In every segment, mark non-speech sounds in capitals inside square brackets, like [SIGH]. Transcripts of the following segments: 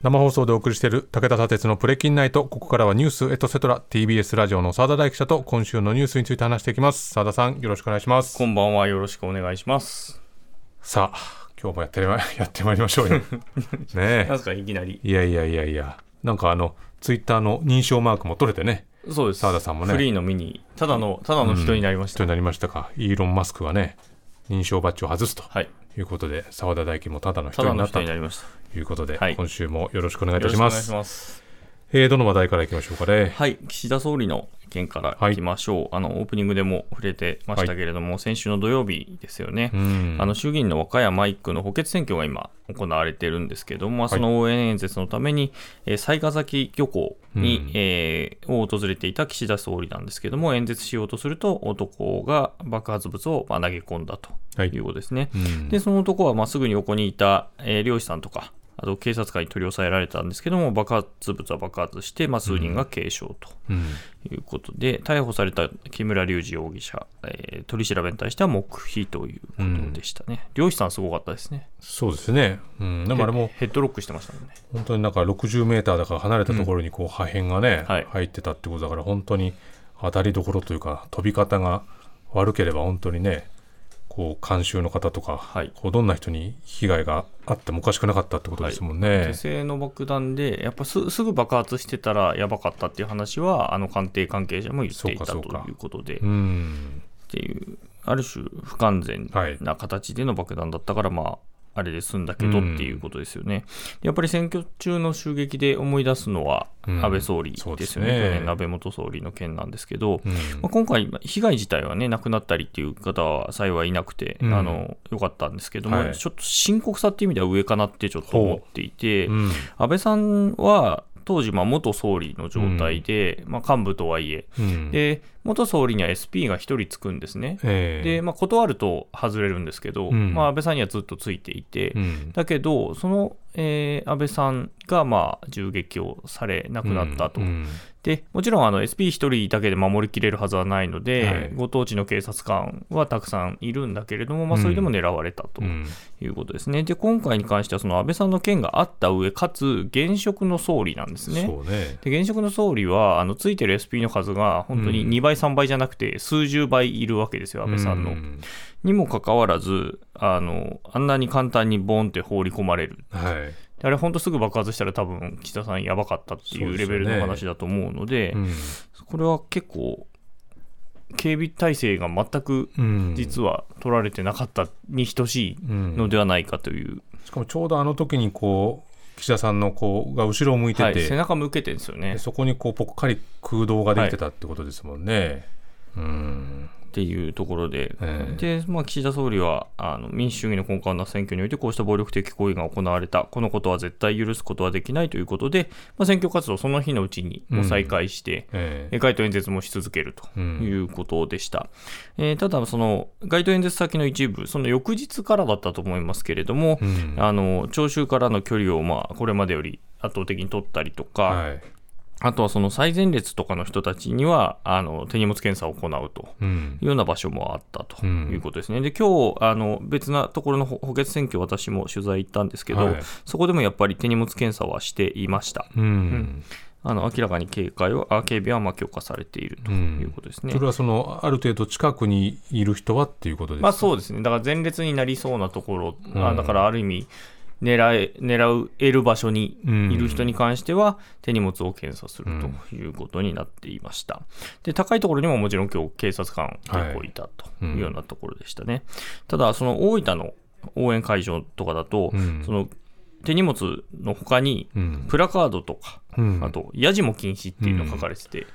生放送でお送りしている武田砂鉄のプレキンナイト。ここからはニュースエトセトラ TBS ラジオの澤田大記者と今週のニュースについて話していきます。澤田さん、よろしくお願いします。こんばんは、よろしくお願いします。さあ、今日もやってま [LAUGHS] やってまいりましょうよ。[LAUGHS] ねえなんか、いきなり。いやいやいやいや、なんかあの、ツイッターの認証マークも取れてね、そうです。澤田さんもねフリーのミニ、ただの、ただの人になりました。人になりましたか。イーロン・マスクがね、認証バッジを外すとはい。いうことで、澤田大樹もただの人になったと。いうことで、はい今週もよろしくお願いいよたします。えーどの話題からいきましょうかね。はい。岸田総理の件からいきましょう。あの、オープニングでも触れてましたけれども、先週の土曜日ですよね。うんあの衆議院の和歌山1区の補欠選挙が今行われているんですけれども、まあその応援演説のために、えー雑賀崎漁港に、うんえーを訪れていた岸田総理なんですけれども、演説しようとすると、男が爆発物をまあ投げ込んだとはいいうことですね。うんで、その男はまあすぐに横にいた、えー漁師さんとか、あと警察官に取り押さえられたんですけども、爆発物は爆発して、まあ、数人が軽傷と。うんいうことで、逮捕された木村隆二容疑者、えー取り調べに対しては黙秘ということでしたね。漁師さんすごかったですね。そうですね。うん、でもあれもヘッドロックしてましたもんね。本当になんか60メーターだから離れたところにこう破片がね、はい入ってたってことだから本当に当たりどころというか飛び方が悪ければ本当にねこう監修の方とか、はい。こうどんな人に被害があってもおかしくなかったってことですもんね。手製の爆弾で、やっぱすすぐ爆発してたらやばかったっていう話は、あの官邸関係者も言っていたということで、っうん。ていう、ある種不完全はい。な形での爆弾だったから、まあ、あれで済んだけどっていうことですよね。やっぱり選挙中の襲撃で思い出すのはうん。安倍総理でよね。ですすね。去年の安倍元総理の件なんですけど、うん。まあ、今回、被害自体はね、亡くなったりっていう方は幸いいなくて、うん。あのよかったんですけども、はい。ちょっと深刻さっていう意味では上かなってちょっと思っていて、うん。安倍さんは当時、まあ元総理の状態で、まあ、幹部とはいえ、うん。で元総理には SP が1人つくんですね。ええで、まあ、断ると外れるんですけど、うんまあ、安倍さんにはずっとついていて、うんだけど、その、えー安倍さんが、まあ、銃撃をされ、亡くなったと。うんでもちろんあの SP1 人だけで守りきれるはずはないので、はいご当地の警察官はたくさんいるんだけれども、まあ、それでも狙われたとうんいうことですね。で、今回に関しては、その安倍さんの件があった上、かつ現職の総理なんですね。ね。で現職の総理は、あのついてる SP の数が本当に2倍、3倍じゃなくて、数十倍いるわけですよ、安倍さんの。うんにもかかわらずあの、あんなに簡単にボンって放り込まれる。はい。であれ、本当すぐ爆発したら、多分岸田さんやばかったってそいうレベルの話だと思うので、うんこれは結構、警備体制が全くうん実は取られてなかったに等しいうんのではないかという、しかもちょうどあの時にこう岸田さんのこうが後ろを向いてて、はい、背中向けてるんですよねで。そこにこうぽっかり空洞ができてたってことですもんね。うんっていうところで、ええ。でまあ、岸田総理はあの民主主義の根幹な選挙においてこうした暴力的行為が行われた、このことは絶対許すことはできないということで、まあ、選挙活動、その日のうちにもう再開して、ええ。街頭演説もし続けるとうん。いうことでした。えーただ、その街頭演説先の一部、その翌日からだったと思いますけれども、うん。あの聴衆からの距離を、まあ、これまでより圧倒的に取ったりとか、はいあとはその最前列とかの人たちにはあの手荷物検査を行うと。うんいうような場所もあったとうんいうことですね。で、今日あの別なところの補補欠選挙、私も取材行ったんですけど、はいそこでもやっぱり手荷物検査はしていました。うんあの明らかに警戒はあ警備はまあ強化されているということですね。それはそのある程度近くにいる人はっていうことですか、まあそうですね、だから前列になりそうなところ、あうんだからある意味、狙え狙える場所にいる人に関しては、手荷物を検査するということになっていました。で高いところにももちろん今日警察官結構いたというようなところでしたね。ただ、その大分の応援会場とかだと、うん。その手荷物の他に、うん。プラカードとか、うん。あと、ヤジも禁止っていうのが書かれてて、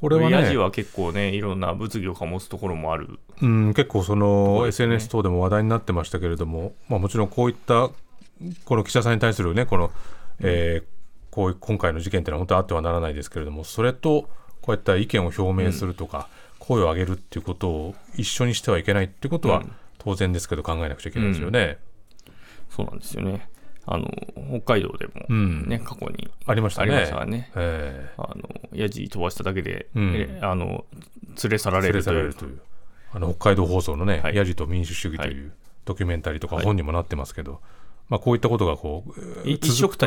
これはねヤジは結構ね、いろんな物議を醸すところもあるうん、結構そのね。SNS 等でも話題になってましたけれども、まあ、もちろんこういったこの記者さんに対するねこの、えーこういう今回の事件っていうのは本当にあってはならないですけれどもそれとこういった意見を表明するとか、声を上げるっていうことを一緒にしてはいけないっていうことはうん。当然ですけど考えなくちゃいけないですよね。そうなんですよね。あの北海道でも、うん。ね過去にありましたね。たね。えあのヤジ飛ばしただけで、うん。えあの連れ去られれるという。あの北海道放送のね「はい。ヤジと民主主義」というドキュメンタリーとかはい本にもなってますけど、まあ、こういったことがこう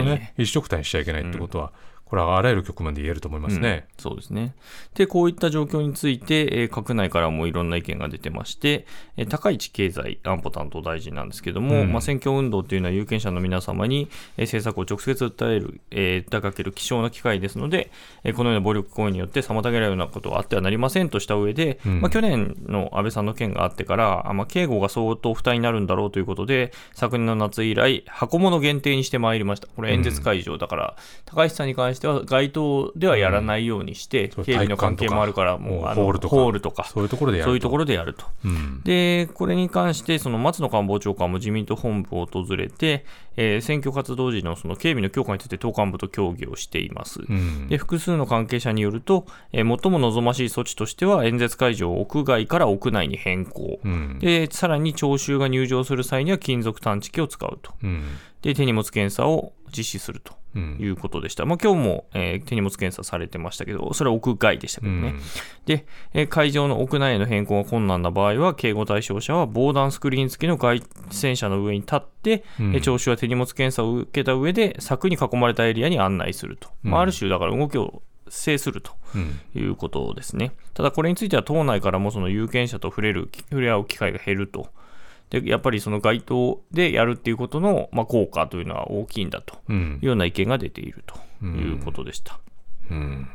ね、一緒くたにしちゃいけないってことは、これはあらゆる局面で言えると思いますね、うん、そうですね。で、こういった状況について、えー、閣内からもいろんな意見が出てまして、えー、高市経済安保担当大臣なんですけども、うん、まあ、選挙運動というのは有権者の皆様に、えー、政策を直接訴える、えー、訴かける希少な機会ですので、えー、このような暴力行為によって妨げられるようなことはあってはなりませんとした上で、うん、まあ、去年の安倍さんの件があってから、あまあ、警護が相当負担になるんだろうということで、昨年の夏以来、箱物限定にしてまいりました。これ演説会場だから、高市さんに関しては街頭ではやらないようにして、うん、警備の関係もあるから、もうホールとか、ホールとか。そういうところでやると。ると。うん、で、これに関して、その松野官房長官も自民党本部を訪れて、えー、選挙活動時のその警備の強化について党幹部と協議をしています。うん、で複数の関係者によると、えー、最も望ましい措置としては、演説会場を屋外から屋内に変更、でさらに聴衆が入場する際には金属探知機を使うと。で手荷物検査を実施するということでした。うん、まあ、今日も、えー、手荷物検査されてましたけど、それは屋外でしたけどね。うん、で、えー、会場の屋内への変更が困難な場合は、警護対象者は防弾スクリーン付きの外戦車の上に立って、うん、聴衆は手荷物検査を受けた上で、柵に囲まれたエリアに案内すると。まあ、ある種、だから動きを制するということですね。ただ、これについては党内からもその有権者と触れる、触れ合う機会が減ると。でやっぱりその街頭でやるっていうことの、まあ、効果というのは大きいんだと。いうような意見が出ていると。いうことでした。うん、うん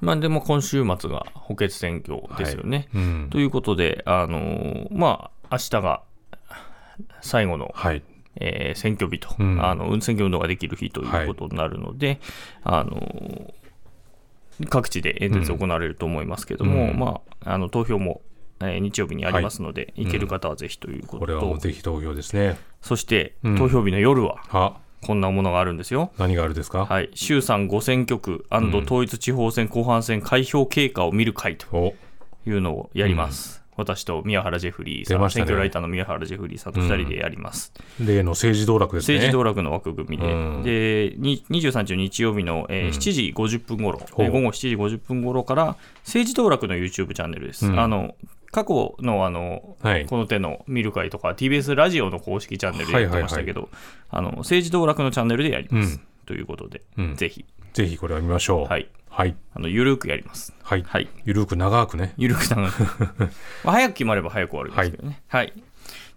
まあ、でも今週末が補欠選挙ですよね。はい。うん、ということで、あのー、まあ明日が最後の、はい、えー、選挙日と、うん、あの選挙運動ができる日ということになるので、はい、あのー、各地で演説行われると思いますけれども、うん、まあ、あの投票もえー、日曜日にありますので、はい、行ける方はぜひということと、これはぜひ投票ですね。そして、投票日の夜は、こんなものがあるんですよ。何があるですか？はい。衆参5選挙区統一地方選後半戦開票経過を見る会というのをやります。私と宮原ジェフリーさん、ね、選挙ライターの宮原ジェフリーさんと2人でやります。うん、例の政治道楽ですね。政治道楽の枠組みで、うん、で23日日曜日の、えー、7時50分ごろ、う。ん、午後7時50分ごろから、政治道楽の YouTube チャンネルです。あの過去のあの、はい、この手の見る会とか、TBS ラジオの公式チャンネルでやってましたけど、あの政治道楽のチャンネルでやります。ということで、ぜひ。ぜひこれは見ましょう。はい。はい。あの、ゆるくやります。はい。はい。ゆるく長くね。ゆるく長く。[LAUGHS] まあ、早く決まれば早く終わるんですけどね。はい、はい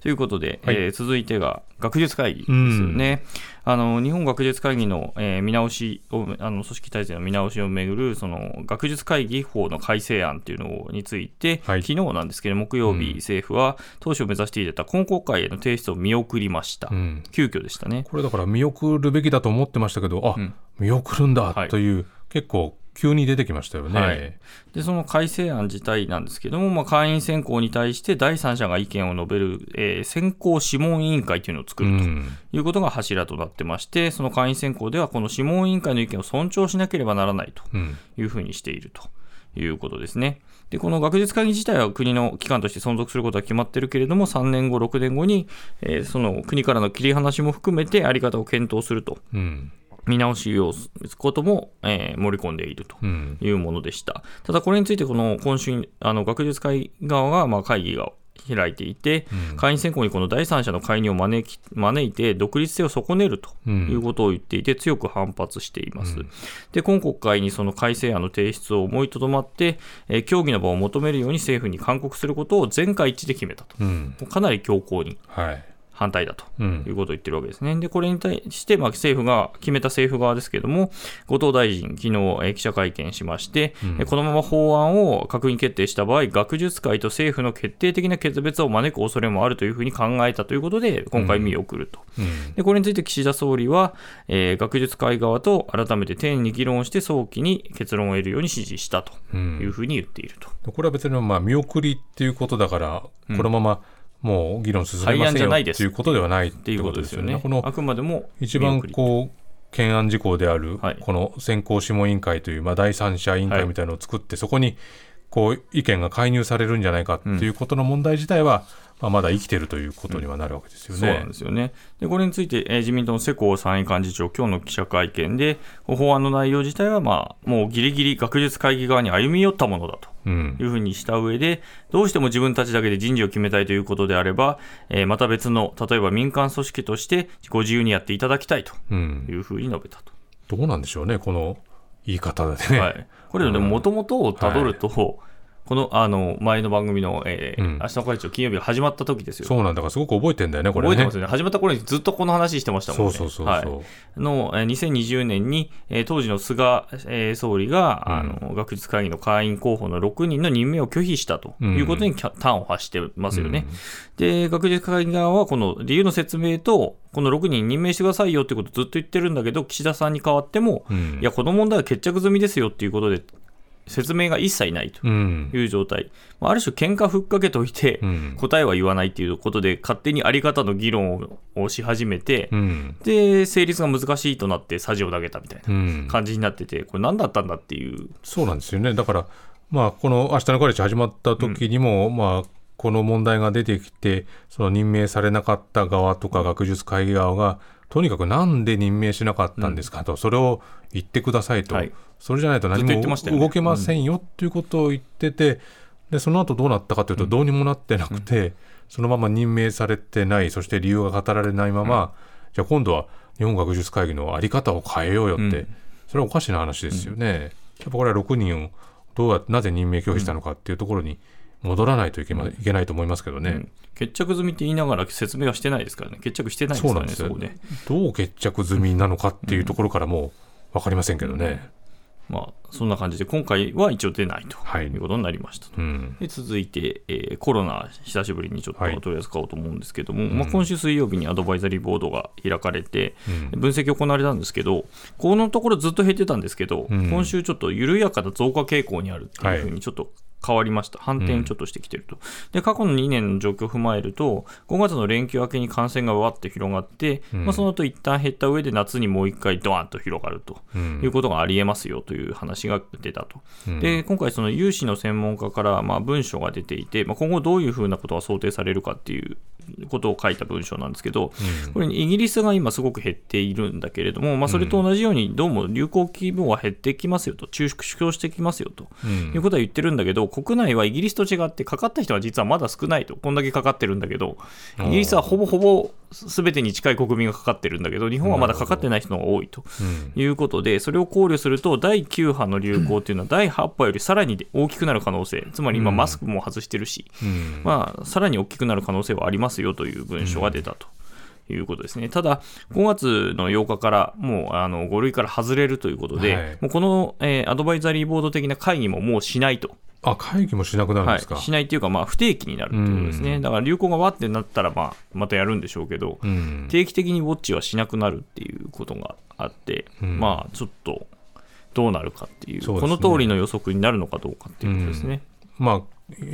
ということで、はい、えー、続いてが学術会議ですよね。あの日本学術会議の、えー、見直しをあの組織体制の見直しをめぐるその学術会議法の改正案というのについて、はい、昨日なんですけど木曜日、政府は当初目指していた今国会への提出を見送りました、うん、急遽でしたね。これだから見送るべきだと思ってましたけどあ、うん、見送るんだという、はい、結構急に出てきましたよね、はい、でその改正案自体なんですけども、まあ、会員選考に対して第三者が意見を述べる、えー、選考諮問委員会というのを作るということが柱となってまして、その会員選考ではこの諮問委員会の意見を尊重しなければならないというふうにしているということですね。で、この学術会議自体は国の機関として存続することは決まってるけれども、3年後、6年後に、えー、その国からの切り離しも含めて、あり方を検討すると見直しをすることも、えー、盛り込んでいるというものでした。うん、ただ、これについて、この今週、あの学術会側が、まあ、会議が開いていて、うん、会員選考にこの第三者の介入を招き招いて、独立性を損ねるということを言っていて、強く反発しています。うん、で、今国会にその改正案の提出を思いとどまって、えー、協議の場を求めるように政府に勧告することを全会一致で決めたと、うん、かなり強硬に。はい反対だということを言ってるわけですね。うん、で、これに対して、まあ、政府が、決めた政府側ですけれども、後藤大臣、昨日、え記者会見しまして、うん、このまま法案を閣議決定した場合、学術会と政府の決定的な決別を招く恐れもあるというふうに考えたということで、今回見送ると。うん、でこれについて岸田総理は、えー、学術会側と改めて丁寧に議論して、早期に結論を得るように指示したというふうに言っていると。これは別にまあ見送りっていうことだから、このまま、もう議論進めませんよということではないということですよね。このあくまでも一番こう懸案事項である、この選考諮問委員会という、まあ、第三者委員会みたいなのを作って、そこにこう意見が介入されるんじゃないかっていうことの問題自体は、まあ、まだ生きてるということにはなるわけですよね。そうなんですよね。で、これについて、えー、自民党の世耕参院幹事長、今日の記者会見で、法案の内容自体は、まあ、もうぎりぎり学術会議側に歩み寄ったものだというふうにした上で、どうしても自分たちだけで人事を決めたいということであれば、えー、また別の、例えば民間組織としてご自由にやっていただきたいというふうに述べたと。うん、どうなんでしょうね、この言い方でね。はい、これ、もともとをたどると、このあの前の番組の、えーうん、明日の会長、金曜日が始まった時ですよ。そうなんだ。から、すごく覚えてんだよね、これ、ね、覚えてますよね。始まった頃にずっとこの話してましたもんね。そうそうそうはい、の、えー、2020年に、えー、当時の菅、えー、総理が、うん、あの学術会議の会員候補の6人の任命を拒否したということに、うん、端を発してますよね。うん、で、学術会議側はこの理由の説明と、この6人任命してくださいよってことをずっと言ってるんだけど、岸田さんに代わっても、いや、この問題は決着済みですよっていうことで、説明が一切ないという状態、うん、ある種、喧嘩ふっかけておいて、答えは言わないということで、勝手にあり方の議論をし始めて、うん、で、成立が難しいとなって、さじを投げたみたいな感じになってて、これ、何だったんだっていう。そうなんですよね。だからまあ、この明日のカレッジ始まった時にも、うん、まあ、この問題が出てきて、その任命されなかった側とか学術会議側が、とにかくなんで任命しなかったんですかと、それを言ってくださいと、はい、それじゃないと何も動けませんよっていうことを言ってて、でその後どうなったかというと、どうにもなってなくて、そのまま任命されてない、そして理由が語られないまま、じゃあ今度は日本学術会議の在り方を変えようよって、それはおかしな話ですよね。やっぱこれは6人をどうやってなぜ任命拒否したのかっていうところに戻らないといけ,、ま、いけないと思いますけどね、うん、決着済みって言いながら説明はしてないですからね、決着してないですからね、そうね。どう決着済みなのかっていうところからも分かりませんけどね。まあ、そんな感じで、今回は一応出ないとい。うことになりましたと、はいうん、で続いて、えー、コロナ、久しぶりにちょっと取り扱おうと思うんですけども、はい、まあ、今週水曜日にアドバイザリーボードが開かれて、うん、分析行われたんですけど、このところずっと減ってたんですけど、うん、今週ちょっと緩やかな増加傾向にあるっていうふうに、ちょっと変わりました。反転ちょっとしてきてると。うん、で、過去の2年の状況を踏まえると、5月の連休明けに感染がわって広がって、うん、まあ、その後一旦減った上で夏にもう一回ドワンと広がるということがありえますよという話が出たと。うん、で、今回その有志の専門家からまあ文書が出ていて、まあ、今後どういうふうなことが想定されるかっていうことを書いた文章なんですけど、これイギリスが今すごく減っているんだけれども、まあ、それと同じようにどうも流行規模は減ってきますよと、中縮してきますよということは言ってるんだけど、国内はイギリスと違って、かかった人は実はまだ少ないと、こんだけかかってるんだけど、イギリスはほぼほぼすべてに近い国民がかかってるんだけど、日本はまだかかってない人が多いということで、それを考慮すると、第9波の流行っていうのは、第8波よりさらに大きくなる可能性、つまり今、マスクも外してるし、まあ、さらに大きくなる可能性はありますよという文書が出たと。いうことですね。ただ、5月の8日からもうあの5類から外れるということで、はい、もうこの、えー、アドバイザリーボード的な会議ももうしないと。あ会議もしなくなるんですか、はい、しないっていうか、まあ、不定期になるということですね、だから流行がわってなったら、まあ、またやるんでしょうけど、定期的にウォッチはしなくなるっていうことがあって、まあ、ちょっとどうなるかっていう、うね、この通りの予測になるのかどうかっていうことですね。まあ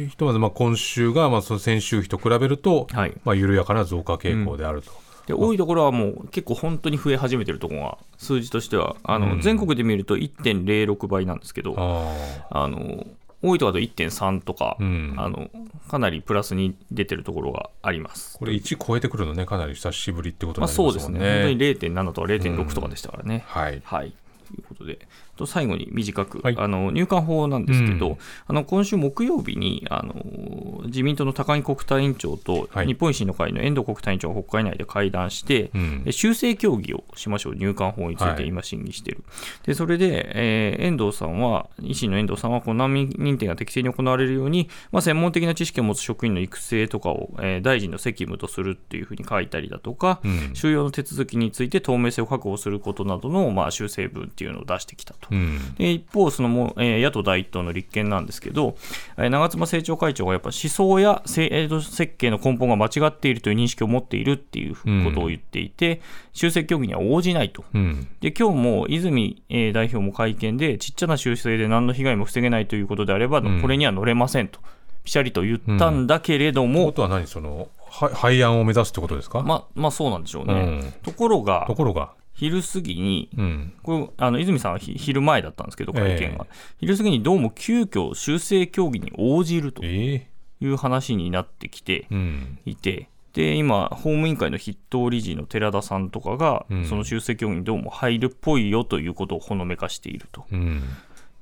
ひとまずまあ今週がまあその先週比と比べると、はい。まあ、緩やかな増加傾向であると。で多いところはもう結構本当に増え始めてるところが数字としてはあの、全国で見ると1.06倍なんですけどあの多いところだと1.3とか、うん、あのかなりプラスに出てるところがあります。これ1超えてくるのねかなり久しぶりってことになりますね、まあ、そうですね。本当に0.7とか0.6とかでしたからね、はい、はい。ということで、と最後に短く、はい、あの入管法なんですけど、うん、あの今週木曜日にあの自民党の高木国対委員長と、はい、日本維新の会の遠藤国対委員長が国会内で会談して、うん、修正協議をしましょう、入管法について今、審議している、はい、でそれで、えー、遠藤さんは、維新の遠藤さんは、この難民認定が適正に行われるように、まあ、専門的な知識を持つ職員の育成とかを、えー、大臣の責務とするっていうふうに書いたりだとか、うん、収容の手続きについて透明性を確保することなどの、まあ、修正文っていうのを出してきたと。うん、で一方、そのも、えー、野党第一党の立憲なんですけど、えー、長妻政調会長がやっぱ思想や制度設計の根本が間違っているという認識を持っているっていうことを言っていて、うん、修正協議には応じないと。うん、で今日も泉、えー、代表も会見で、ちっちゃな修正で何の被害も防げないということであれば、これには乗れませんと。ぴしゃりと言ったんだけれども。ことは何その廃案を目指すってことですか、ままあ、そうなんでしょうね。ところが、ところが昼過ぎに、うん。これあの泉さんはひ昼前だったんですけど、会見が、え昼過ぎにどうも急遽修正協議に応じるとええいう話になってきてうん。いて、で今、法務委員会の筆頭理事の寺田さんとかが、うんその修正協議にどうも入るっぽいよということをほのめかしていると。うん。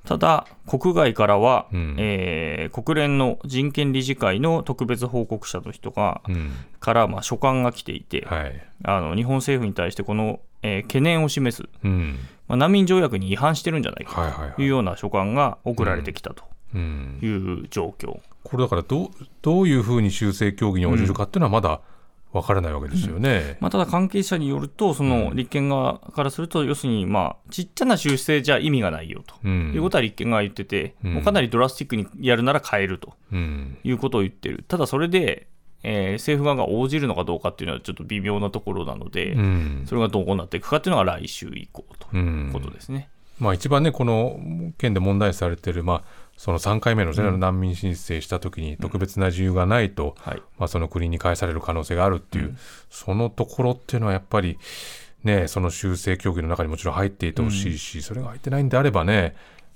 ただ、国外からは、うんえー国連の人権理事会の特別報告者の人が、うん。からまあ書簡が来ていて、はい。あの日本政府に対してこの、えー懸念を示す、うん。まあ、難民条約に違反してるんじゃないか。というような書簡が送られてきたとうん。いう状況。これだからどう、どういうふうに修正協議に応じるかっていうのはまだ分からないわけですよね。まあ、ただ関係者によると、その立憲側からすると、要するに、まあ、ちっちゃな修正じゃ意味がないよと。うん。いうことは立憲側は言ってて、うんもうかなりドラスティックにやるなら変えるとうん。いうことを言ってる、ただそれで、えー政府側が応じるのかどうかっていうのはちょっと微妙なところなので、うん。それがどうなっていくかっていうのが来週以降とういうんことですね。まあ、一番ね、この件で問題視されている、まあ、その3回目の難民申請したときに特別な自由がないと、はい。まあ、その国に返される可能性があるっていう、そのところっていうのはやっぱり、ね、その修正協議の中にもちろん入っていてほしいし、それが入ってないんであればね、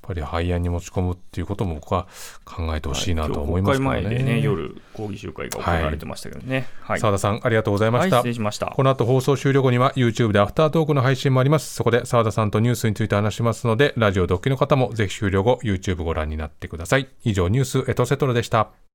ぱり廃案に持ち込むっていうことも僕は考えてほしいなと思いますね。今日国会前でね、夜、抗議集会が行われてましたけどね。はい。澤田さん、ありがとうございまはい、した。失礼しました。この後放送終了後には YouTube でアフタートークの配信もあります。そこで澤田さんとニュースについて話しますので、ラジオドッキの方もぜひ終了後 YouTube ご覧になってください。以上ニュースエトセトラでした。